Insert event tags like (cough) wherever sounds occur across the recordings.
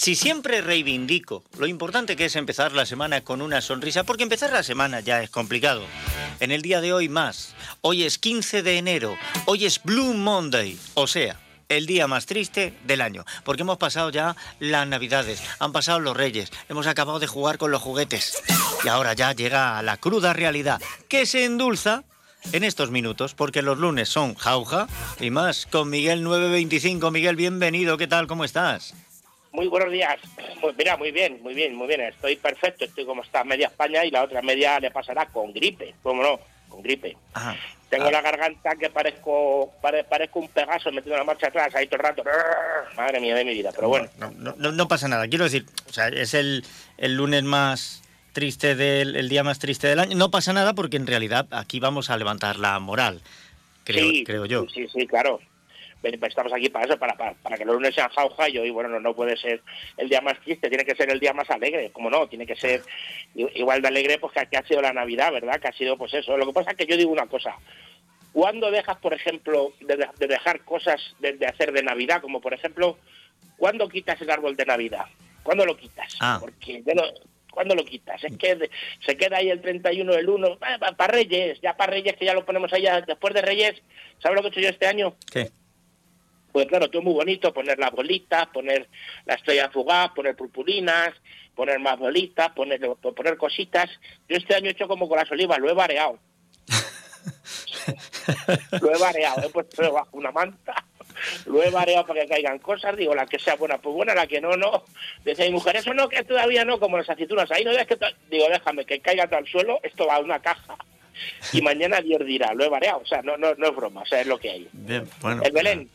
Si siempre reivindico lo importante que es empezar la semana con una sonrisa, porque empezar la semana ya es complicado. En el día de hoy más. Hoy es 15 de enero. Hoy es Blue Monday. O sea, el día más triste del año, porque hemos pasado ya las navidades, han pasado los reyes, hemos acabado de jugar con los juguetes y ahora ya llega la cruda realidad, que se endulza en estos minutos, porque los lunes son jauja y más con Miguel 925. Miguel, bienvenido, ¿qué tal? ¿Cómo estás? Muy buenos días. Pues mira, muy bien, muy bien, muy bien. Estoy perfecto. Estoy como está media España y la otra media le pasará con gripe. ¿Cómo no? Con gripe. Tengo ah. la garganta que parezco parezco un pegaso metiendo la marcha atrás ahí todo el rato. Madre mía de mi vida, pero bueno. No, no, pasa nada. Quiero decir, o sea, es el, el lunes más triste del el día más triste del año. No pasa nada porque en realidad aquí vamos a levantar la moral, creo, creo yo. Sí, sí, claro estamos aquí para eso, para, para, que los lunes sean jauja y hoy, bueno, no, no puede ser el día más triste, tiene que ser el día más alegre, como no, tiene que ser igual de alegre pues que, ha sido la Navidad, ¿verdad? Que ha sido pues eso. Lo que pasa es que yo digo una cosa, ¿cuándo dejas, por ejemplo, de, dejar cosas de, hacer de Navidad, como por ejemplo, ¿cuándo quitas el árbol de Navidad? ¿Cuándo lo quitas? Ah. Porque yo ¿Cuándo lo quitas? Es que se queda ahí el 31 del 1, para Reyes, ya para Reyes, que ya lo ponemos allá, después de Reyes, ¿sabes lo que he hecho yo este año? ¿Qué? Pues claro, todo muy bonito, poner las bolitas, poner la estrella fugaz, poner purpurinas, poner más bolitas, poner, poner cositas. Yo este año he hecho como con las olivas, lo he variado. (laughs) lo he variado, he puesto bajo una manta, lo he variado para que caigan cosas, digo, la que sea buena, pues buena, la que no, no. Dice mi mujer, eso no, que todavía no, como las aceitunas, ahí no es que... Digo, déjame que caiga todo al suelo, esto va a una caja y mañana Dios dirá, lo he variado, o sea, no, no, no es broma, o sea, es lo que hay. Bien, bueno, el Belén,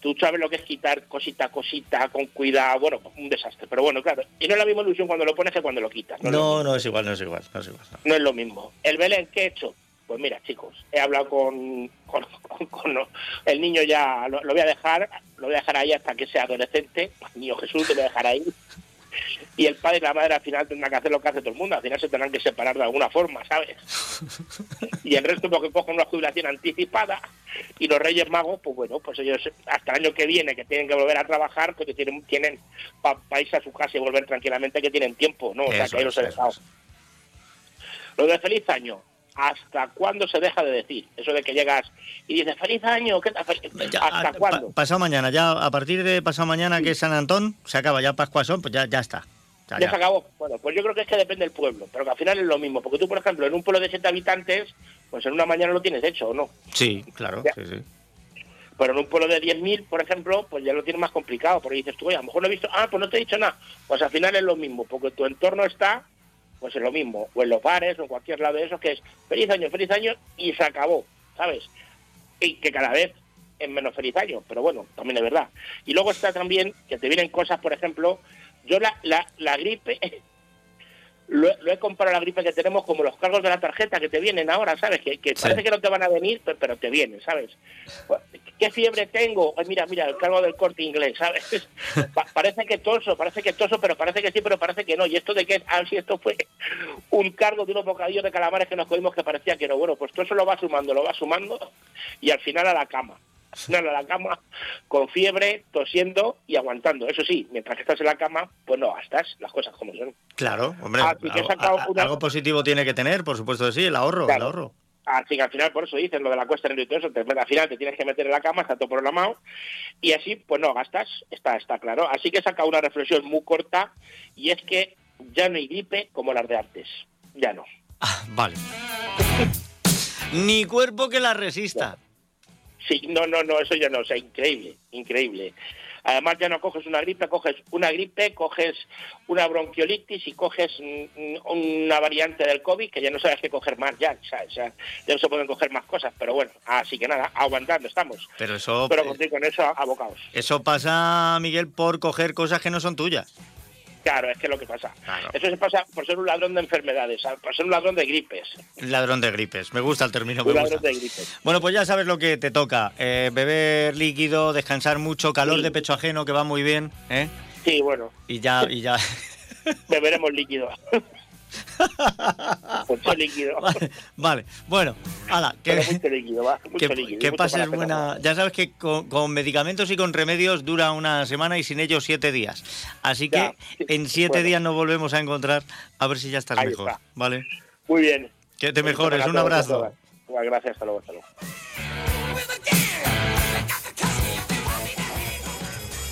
tú sabes lo que es quitar cosita a cosita con cuidado, bueno, un desastre. Pero bueno, claro, y no es la misma ilusión cuando lo pones que cuando lo quitas. No, no, es, igual, no es igual, no es igual. No. es lo mismo. El Belén, ¿qué he hecho? Pues mira, chicos, he hablado con, con, el niño ya, lo, voy a dejar, lo voy a dejar ahí hasta que sea adolescente. Niño Jesús, te voy a dejar ahí y el padre y la madre al final tendrán que hacer lo que hace todo el mundo, al final se tendrán que separar de alguna forma, ¿sabes? (laughs) y el resto porque cogen una jubilación anticipada y los Reyes Magos, pues bueno, pues ellos hasta el año que viene que tienen que volver a trabajar, porque tienen, tienen para irse a su casa y volver tranquilamente que tienen tiempo, ¿no? O sea, que ahí los he dejado. Lo de feliz año, ¿hasta cuándo se deja de decir? Eso de que llegas y dices, feliz año, ¿qué tal? ¿Hasta cuándo? pasado mañana, ya a partir de pasado mañana, que es San Antón, se acaba ya Pascuasón, pues ya, ya está. Ya, se acabó. Bueno, pues yo creo que es que depende del pueblo, pero que al final es lo mismo, porque tú, por ejemplo, en un pueblo de siete habitantes, pues en una mañana lo tienes hecho, ¿o no? Sí, claro, sí, sí. Pero en un pueblo de 10.000, por ejemplo, pues ya lo tienes más complicado, porque dices tú, oye, a lo mejor no he visto, ah, pues no te he dicho nada. Pues al final es lo mismo, porque tu entorno está pues es lo mismo, o en los bares o en cualquier lado de eso, que es feliz año, feliz año y se acabó, ¿sabes? Y que cada vez es menos feliz año, pero bueno, también es verdad. Y luego está también que te vienen cosas, por ejemplo, yo la, la, la gripe (laughs) lo, he comparado a la gripe que tenemos como los cargos de la tarjeta que te vienen ahora, ¿sabes? Que, parece que no te van a venir, pero, te vienen, ¿sabes? Pues, ¿Qué fiebre tengo? mira, mira, el cargo del corte inglés, ¿sabes? (laughs) parece que toso, parece que toso, pero parece que sí, pero parece que no. Y esto de que, ah, si esto fue un cargo de unos bocadillos de calamares que nos cogimos que parecía que no. Bueno, pues todo eso lo va sumando, lo va sumando y al final a la cama a la cama con fiebre, tosiendo y aguantando. Eso sí, mientras que estás en la cama, pues no gastas las cosas como son. Claro, hombre, algo, positivo tiene que tener, por supuesto que sí, el ahorro, el ahorro. Así que al final, por eso dicen lo de la cuesta en el y todo eso, al final te tienes que meter en la cama, está todo programado, y así, pues no gastas, está, está claro. Así que he sacado una reflexión muy corta, y es que ya no hay gripe como las de antes. Ya no. Ah, vale. (laughs) Ni cuerpo que la resista. Sí, no, no, no, eso ya no, o sea, increíble, increíble. Además ya no coges una gripe, coges una gripe, coges una bronquiolitis y coges una variante del COVID que ya no sabes qué coger más ya, ¿sabes? ya no se pueden coger más cosas, pero bueno, así que nada, aguantando estamos. Pero eso... Pero con eso abocados. Eso pasa, Miguel, por coger cosas que no son tuyas. Claro, es que es lo que pasa. Eso se pasa por ser un ladrón de enfermedades, por ser un ladrón de gripes. Ladrón de gripes, me gusta el término. Un ladrón de gripes. Bueno, pues ya sabes lo que te toca. Eh, beber líquido, descansar mucho, calor de pecho ajeno, que va muy bien. ¿eh? Sí, bueno. Y ya, y ya. Beberemos líquido. (laughs) (laughs) mucho líquido. Vale, bueno, ala, que, mucho líquido, va, mucho que, líquido, que mucho pases buena. Ya sabes que con, con medicamentos y con remedios dura una semana y sin ellos siete días. Así que Ya, sí, en siete bueno. días nos volvemos a encontrar a ver si ya estás Ahí mejor. está. Vale. Muy bien. Que te mejores. Un abrazo. Gracias, hasta luego, hasta luego.